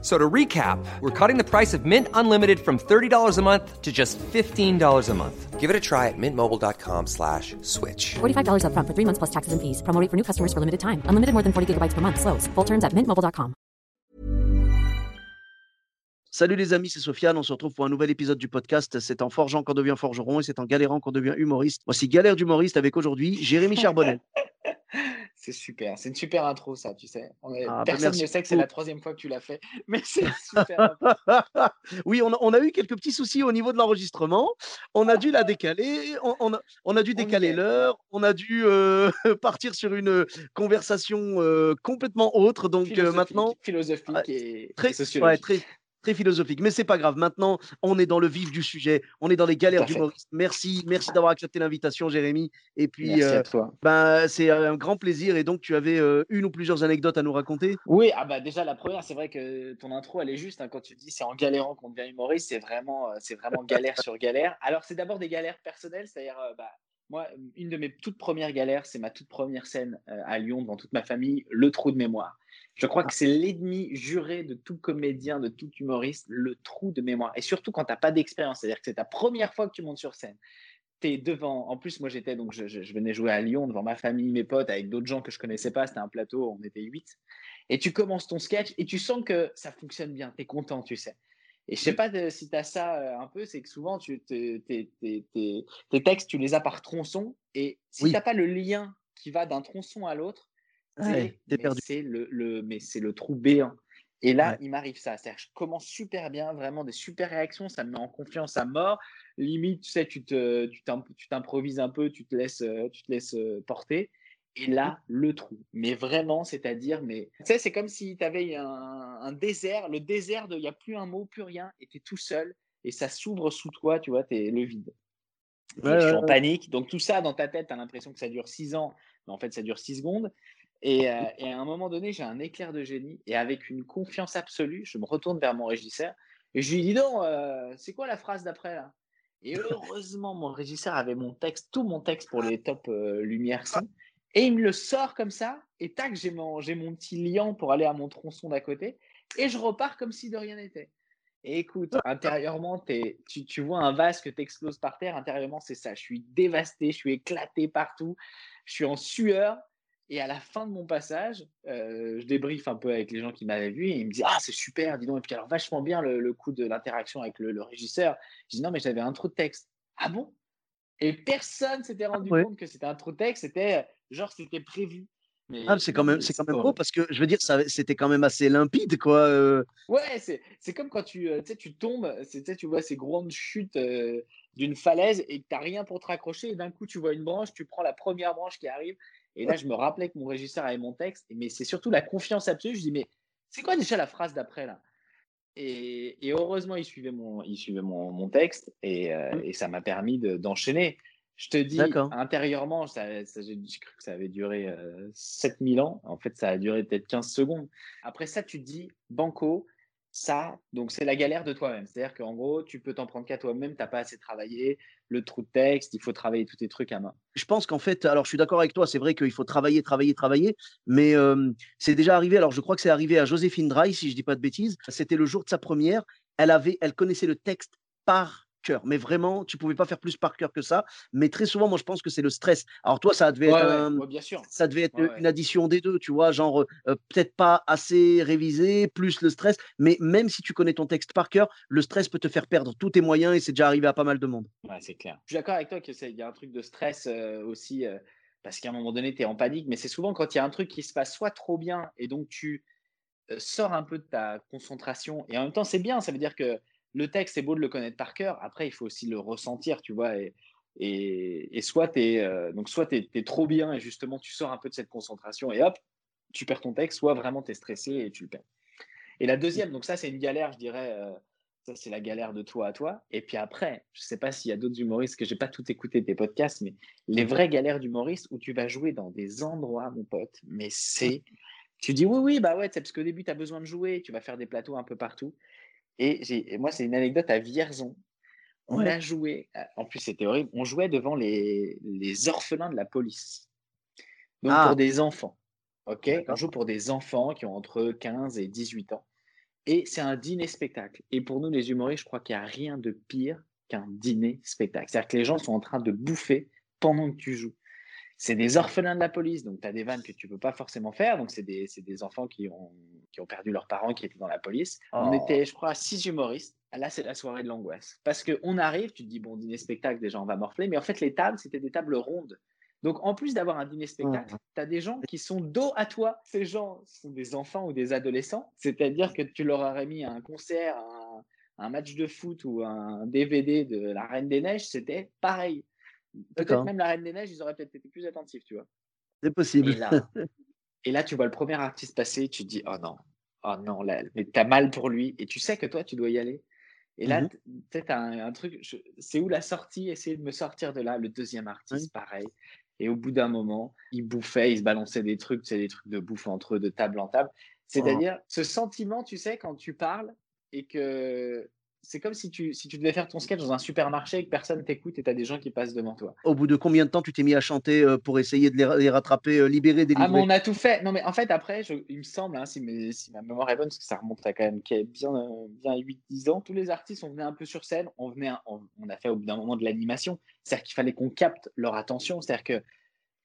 So to recap, we're cutting the price of Mint Unlimited from $30 a month to just $15 a month. Give it a try at mintmobile.com slash switch. $45 upfront for three months plus taxes and fees. Promo rate for new customers for limited time. Unlimited more than 40 gigabytes per month. Slows. Full terms at mintmobile.com. Salut les amis, c'est Sofiane. On se retrouve pour un nouvel épisode du podcast. C'est en forgeant qu'on devient forgeron et c'est en galérant qu'on devient humoriste. Voici Galère d'humoriste avec aujourd'hui Jérémy Charbonnet. C'est super, c'est une super intro ça, tu sais. On est- Ah, bah, Personne ne sait que c'est la troisième fois que tu l'as fait, mais c'est super. oui, on a, on a eu quelques petits soucis au niveau de l'enregistrement. On a dû la décaler. On, on a, on a dû y décaler l'heure. On a dû euh, partir sur une conversation euh, complètement autre. Donc euh, maintenant, philosophique et, très, et sociologique. ouais, très, très philosophique. Mais c'est pas grave. Maintenant, on est dans le vif du sujet. On est dans les galères d'humoriste. Merci, merci d'avoir accepté l'invitation, Jérémy. Et puis, Merci euh, à toi. ben, c'est un grand plaisir. Et donc, tu avais euh, une ou plusieurs anecdotes à nous raconter? Oui, ah bah déjà la première, c'est vrai que ton intro elle est juste hein, quand tu dis c'est en galérant qu'on devient humoriste, c'est vraiment, euh, c'est vraiment galère sur galère. Alors c'est d'abord des galères personnelles, c'est-à-dire euh, bah, moi une de mes toutes premières galères, c'est ma toute première scène euh, à Lyon devant toute ma famille, le trou de mémoire. Je crois que c'est l'ennemi juré de tout comédien, de tout humoriste, le trou de mémoire. Et surtout quand tu n'as pas d'expérience, c'est-à-dire que c'est ta première fois que tu montes sur scène. Tu es devant, en plus moi j'étais, donc je, je- je venais jouer à Lyon devant ma famille, mes potes, avec d'autres gens que je connaissais pas, c'était un plateau, on était huit. Et tu commences ton sketch et tu sens que ça fonctionne bien, tu es content, tu sais. Et je sais pas de- si tu as ça euh, un peu, c'est que souvent tu, te- tes, tes- tes- tes textes, tu les as par tronçon. Et si Oui. tu n'as pas le lien qui va d'un tronçon à l'autre, Ouais, c'est- c'est le, le- mais c'est le trou béant. Et là, Ouais. il m'arrive ça. C'est-à-dire que je commence super bien, vraiment des super réactions, ça me met en confiance à mort. Limite, tu sais, tu te- tu t'im- tu t'improvises un peu, tu te laisses, euh, tu te laisses euh, porter. Et là, le trou. Mais vraiment, c'est-à-dire, mais tu sais, c'est comme si tu avais un, un désert, le désert de il n'y a plus un mot, plus rien, et tu es tout seul, et ça s'ouvre sous toi, tu vois, tu es le vide. Ouais, je suis en panique. Donc, tout ça dans ta tête, tu as l'impression que ça dure six ans, mais en fait, ça dure six secondes. Et, euh, et à un moment donné, j'ai un éclair de génie, et avec une confiance absolue, je me retourne vers mon régisseur, et je lui dis donc, euh, c'est quoi la phrase d'après là? Et heureusement, mon régisseur avait mon texte, tout mon texte pour les top euh, lumière son. Et il me le sort comme ça, et tac, j'ai mon, j'ai mon petit liant pour aller à mon tronçon d'à côté, et je repars comme si de rien n'était. Et écoute, intérieurement, t'es- tu, tu vois un vase que tu exploses par terre, intérieurement, c'est ça. Je suis dévasté, je suis éclaté partout, je suis en sueur. Et à la fin de mon passage, euh, je débriefe un peu avec les gens qui m'avaient vu et ils me disent Ah, c'est super, dis donc. Et puis alors, vachement bien le, le coup de l'interaction avec le, le régisseur. Je dis Non, mais j'avais un trou de texte. Ah bon? Et personne s'était rendu Ouais. compte que c'était un trou de texte. C'était genre, c'était prévu. Ah, c'est quand même, c'est quand même beau parce que je veux dire, c'était quand même assez limpide, quoi. euh. Ouais, c'est, comme quand tu, euh, tu tombes, tu vois ces grandes chutes euh, d'une falaise et que tu n'as rien pour te raccrocher. Et d'un coup, tu vois une branche, tu prends la première branche qui arrive. Et là, je me rappelais que mon régisseur avait mon texte. Mais c'est surtout la confiance absolue. Je dis, mais c'est quoi déjà la phrase d'après là? Et, et heureusement, il suivait mon, il suivait mon, mon texte et, euh, Mm. et ça m'a permis de- d'enchaîner. Je te dis, intérieurement, ça, ça- j'ai cru que ça avait duré euh, 7000 ans. En fait, ça a duré peut-être 15 secondes. Après ça, tu te dis, banco, ça, donc c'est la galère de toi-même. C'est-à-dire qu'en gros, tu peux t'en prendre qu'à toi-même, tu n'as pas assez travaillé, le trou de texte, il faut travailler tous tes trucs à main. Je pense qu'en fait, alors je suis d'accord avec toi, c'est vrai qu'il faut travailler, travailler, travailler, mais c'est déjà arrivé. Alors je crois que c'est arrivé à Joséphine Dry, si je dis pas de bêtises. C'était le jour de sa première. Elle avait, elle connaissait le texte par cœur, mais vraiment, tu pouvais pas faire plus par cœur que ça. Mais très souvent, moi, je pense que c'est le stress. Alors toi, ça devait Ouais, être ouais, un- ouais, bien sûr. ça devait être une addition des deux, tu vois, genre euh, peut-être pas assez révisé, plus le stress, mais même si tu connais ton texte par cœur, le stress peut te faire perdre tous tes moyens et c'est déjà arrivé à pas mal de monde. Ouais, c'est clair. Je suis d'accord avec toi qu'il y a un truc de stress euh, aussi, euh, parce qu'à un moment donné, tu es en panique, mais c'est souvent quand il y a un truc qui se passe soit trop bien, et donc tu sors un peu de ta concentration, et en même temps, c'est bien, ça veut dire que le texte, c'est beau de le connaître par cœur, après, il faut aussi le ressentir, tu vois, et, et, et soit tu es, donc soit t'es, t'es trop bien, et justement, tu sors un peu de cette concentration, et hop, tu perds ton texte, soit vraiment tu es stressé et tu le perds. Et la deuxième, donc ça, c'est une galère, je dirais. euh, ça, c'est la galère de toi à toi. Et puis après, je ne sais pas s'il y a d'autres humoristes, que j'ai pas tout écouté tes podcasts, mais les vraies galères d'humoristes où tu vas jouer dans des endroits, mon pote, mais c'est Tu dis oui, oui, bah ouais, c'est parce qu'au début, tu as besoin de jouer, tu vas faire des plateaux un peu partout. Et, moi, c'est une anecdote à Vierzon. On Ouais. a joué, euh, en plus c'était horrible, on jouait devant les, les orphelins de la police. Donc Ah. pour des enfants. Ok? On joue pour des enfants qui ont entre 15 et 18 ans. Et c'est un dîner-spectacle. Et pour nous, les humoristes, je crois qu'il n'y a rien de pire qu'un dîner-spectacle. C'est-à-dire que les gens sont en train de bouffer pendant que tu joues. C'est des orphelins de la police, donc tu as des vannes que tu peux pas forcément faire. Donc, c'est des, c'est des enfants qui ont, qui ont perdu leurs parents, qui étaient dans la police. On Oh. était, je crois, six humoristes. Là, c'est la soirée de l'angoisse. Parce qu'on arrive, tu te dis, bon, dîner-spectacle, déjà, on va morfler. Mais en fait, les tables, c'était des tables rondes. Donc, en plus d'avoir un dîner-spectacle, tu as des gens qui sont dos à toi. Ces gens sont des enfants ou des adolescents. C'est-à-dire que tu leur aurais mis un concert, un, un match de foot ou un DVD de La Reine des Neiges, c'était pareil. Peut-être même La Reine des Neiges, ils auraient peut-être été plus attentifs, tu vois. C'est possible. Et là, et là, tu vois le premier artiste passer, tu te dis, oh non, oh non, là, mais t'as mal pour lui, et tu sais que toi, tu dois y aller. Et là, Mhm. sais, t'as un, un truc, c'est où la sortie, essayer de me sortir de là. Le deuxième artiste, pareil. Et au bout d'un moment, il bouffait, il se balançait des trucs, c'est des trucs de bouffe entre eux, de table en table. C'est-à-dire, ce sentiment, tu sais, quand tu parles et que c'est comme si tu, si tu devais faire ton sketch dans un supermarché et que personne t'écoute et tu as des gens qui passent devant toi. Au bout de combien de temps tu t'es mis à chanter euh, pour essayer de les, ra- les rattraper, euh, libérer, Ah, délivrer? mais on a tout fait. Non, mais en fait, après, je- il me semble, hein, si, mes- si ma mémoire est bonne, parce que ça remonte à quand même bien, euh, bien 8-10 ans, tous les artistes, on venait un peu sur scène, on, venait, on, on a fait au bout d'un moment de l'animation. C'est-à-dire qu'il fallait qu'on capte leur attention. C'est-à-dire que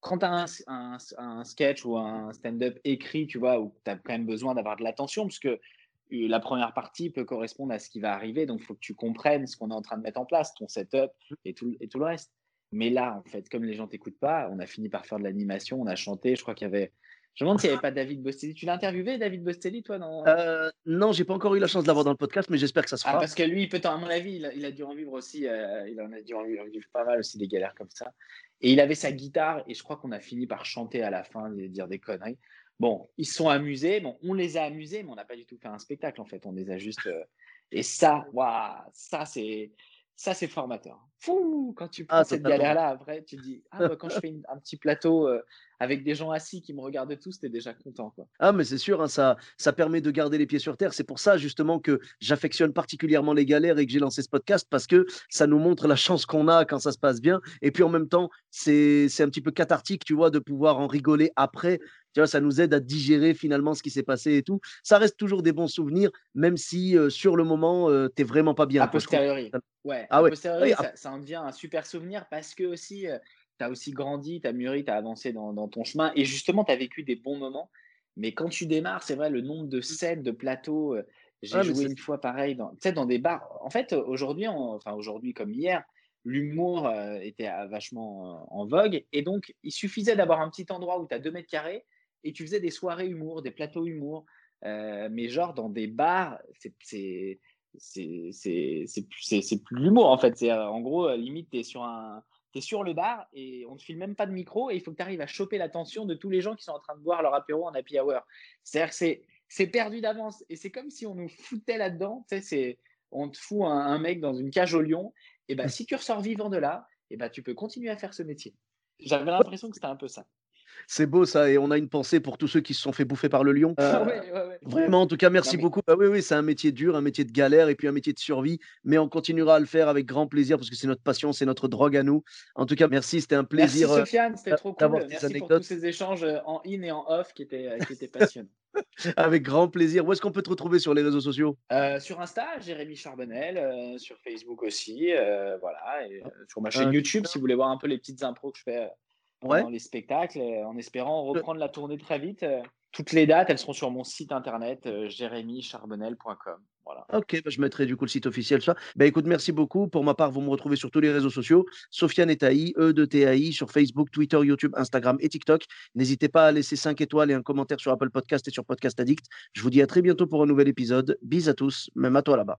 quand tu as un, un- un sketch ou un stand-up écrit, tu vois, où tu as quand même besoin d'avoir de l'attention, parce que la première partie peut correspondre à ce qui va arriver, donc il faut que tu comprennes ce qu'on est en train de mettre en place, ton setup et tout, et tout le reste. Mais là, en fait, comme les gens t'écoutent pas, on a fini par faire de l'animation, on a chanté. Je crois qu'il y avait. Je me demande s'il n'y avait pas David Bostelli. Tu l'as interviewé, David Bostelli, toi non Euh, non, j'ai pas encore eu la chance de l'avoir dans le podcast, mais j'espère que ça se Ah, fera. parce que lui, il peut à mon avis, il a, il a dû en vivre aussi. euh, il en a dû en vivre, vivre pas mal aussi des galères comme ça. Et il avait sa guitare, et je crois qu'on a fini par chanter à la fin et dire des conneries. Bon, ils se sont amusés. Bon, on les a amusés, mais on n'a pas du tout fait un spectacle en fait. On les a juste. euh, Et ça, waouh, ça c'est. Ça, c'est formateur. Fou, quand tu prends Ah, cette galère-là, après, tu te dis, ah, bah, quand je fais une- un petit plateau euh, avec des gens assis qui me regardent tous, t'es déjà content. Quoi. Ah, mais c'est sûr, hein, ça, ça permet de garder les pieds sur terre. C'est pour ça, justement, que j'affectionne particulièrement les galères et que j'ai lancé ce podcast parce que ça nous montre la chance qu'on a quand ça se passe bien. Et puis, en même temps, c'est c'est un petit peu cathartique, tu vois, de pouvoir en rigoler après. Tu vois, ça nous aide à digérer finalement ce qui s'est passé et tout. Ça reste toujours des bons souvenirs, même si euh, sur le moment, euh, t'es vraiment pas bien. A posteriori. Ouais, Ah ouais. posteriori, Oui, ça, ça en devient un super souvenir parce que aussi, tu as aussi grandi, tu as mûri, tu as avancé dans, dans ton chemin et justement, tu as vécu des bons moments. Mais quand tu démarres, c'est vrai, le nombre de scènes, de plateaux, euh, j'ai Ah, joué une fois pareil, dans, dans des bars. En fait, euh, aujourd'hui, enfin aujourd'hui comme hier, l'humour euh, était euh, vachement euh, en vogue et donc il suffisait d'avoir un petit endroit où tu as deux mètres carrés et tu faisais des soirées humour, des plateaux humour, euh, mais genre dans des bars, c'est- c'est plus l'humour en fait. C'est euh, en gros euh, limite tu es sur un t'es sur le bar et on te file même pas de micro et il faut que tu arrives à choper l'attention de tous les gens qui sont en train de boire leur apéro en happy hour. C'est-à-dire c'est c'est perdu d'avance et c'est comme si on nous foutait là-dedans. C'est on te fout un, un mec dans une cage au lion. Et ben si tu ressors vivant de là et ben tu peux continuer à faire ce métier. J'avais l'impression que c'était un peu ça C'est beau ça, et on a une pensée pour tous ceux qui se sont fait bouffer par le lion. Euh, ouais, ouais, ouais. Vraiment, en tout cas, merci mais- beaucoup. Bah oui, oui, c'est un métier dur, un métier de galère et puis un métier de survie, mais on continuera à le faire avec grand plaisir parce que c'est notre passion, c'est notre drogue à nous. En tout cas, merci, c'était un Merci plaisir. euh, Sofiane, c'était trop cool. Merci pour tous ces échanges euh, en in et en off qui étaient, euh, qui étaient passionnants. avec grand plaisir. Où est-ce qu'on peut te retrouver sur les réseaux sociaux? Euh, sur Insta, Jérémy Charbonnel, euh, sur Facebook aussi, euh, voilà, et, euh, sur ma chaîne Euh, YouTube si vous voulez voir un peu les petites impros que je fais euh, Ouais. pendant les spectacles, euh, en espérant reprendre la tournée très vite. euh. toutes les dates, elles seront sur mon site internet euh, jérémycharbonnel.com. Voilà. Ok, bah, je mettrai du coup le site officiel. Ça. Bah, écoute, merci beaucoup. Pour ma part, vous me retrouvez sur tous les réseaux sociaux. Sofiane et Taï, E de TAI, sur Facebook, Twitter, YouTube, Instagram et TikTok. N'hésitez pas à laisser 5 étoiles et un commentaire sur Apple Podcast et sur Podcast Addict. Je vous dis à très bientôt pour un nouvel épisode. Bis à tous, même à toi là-bas.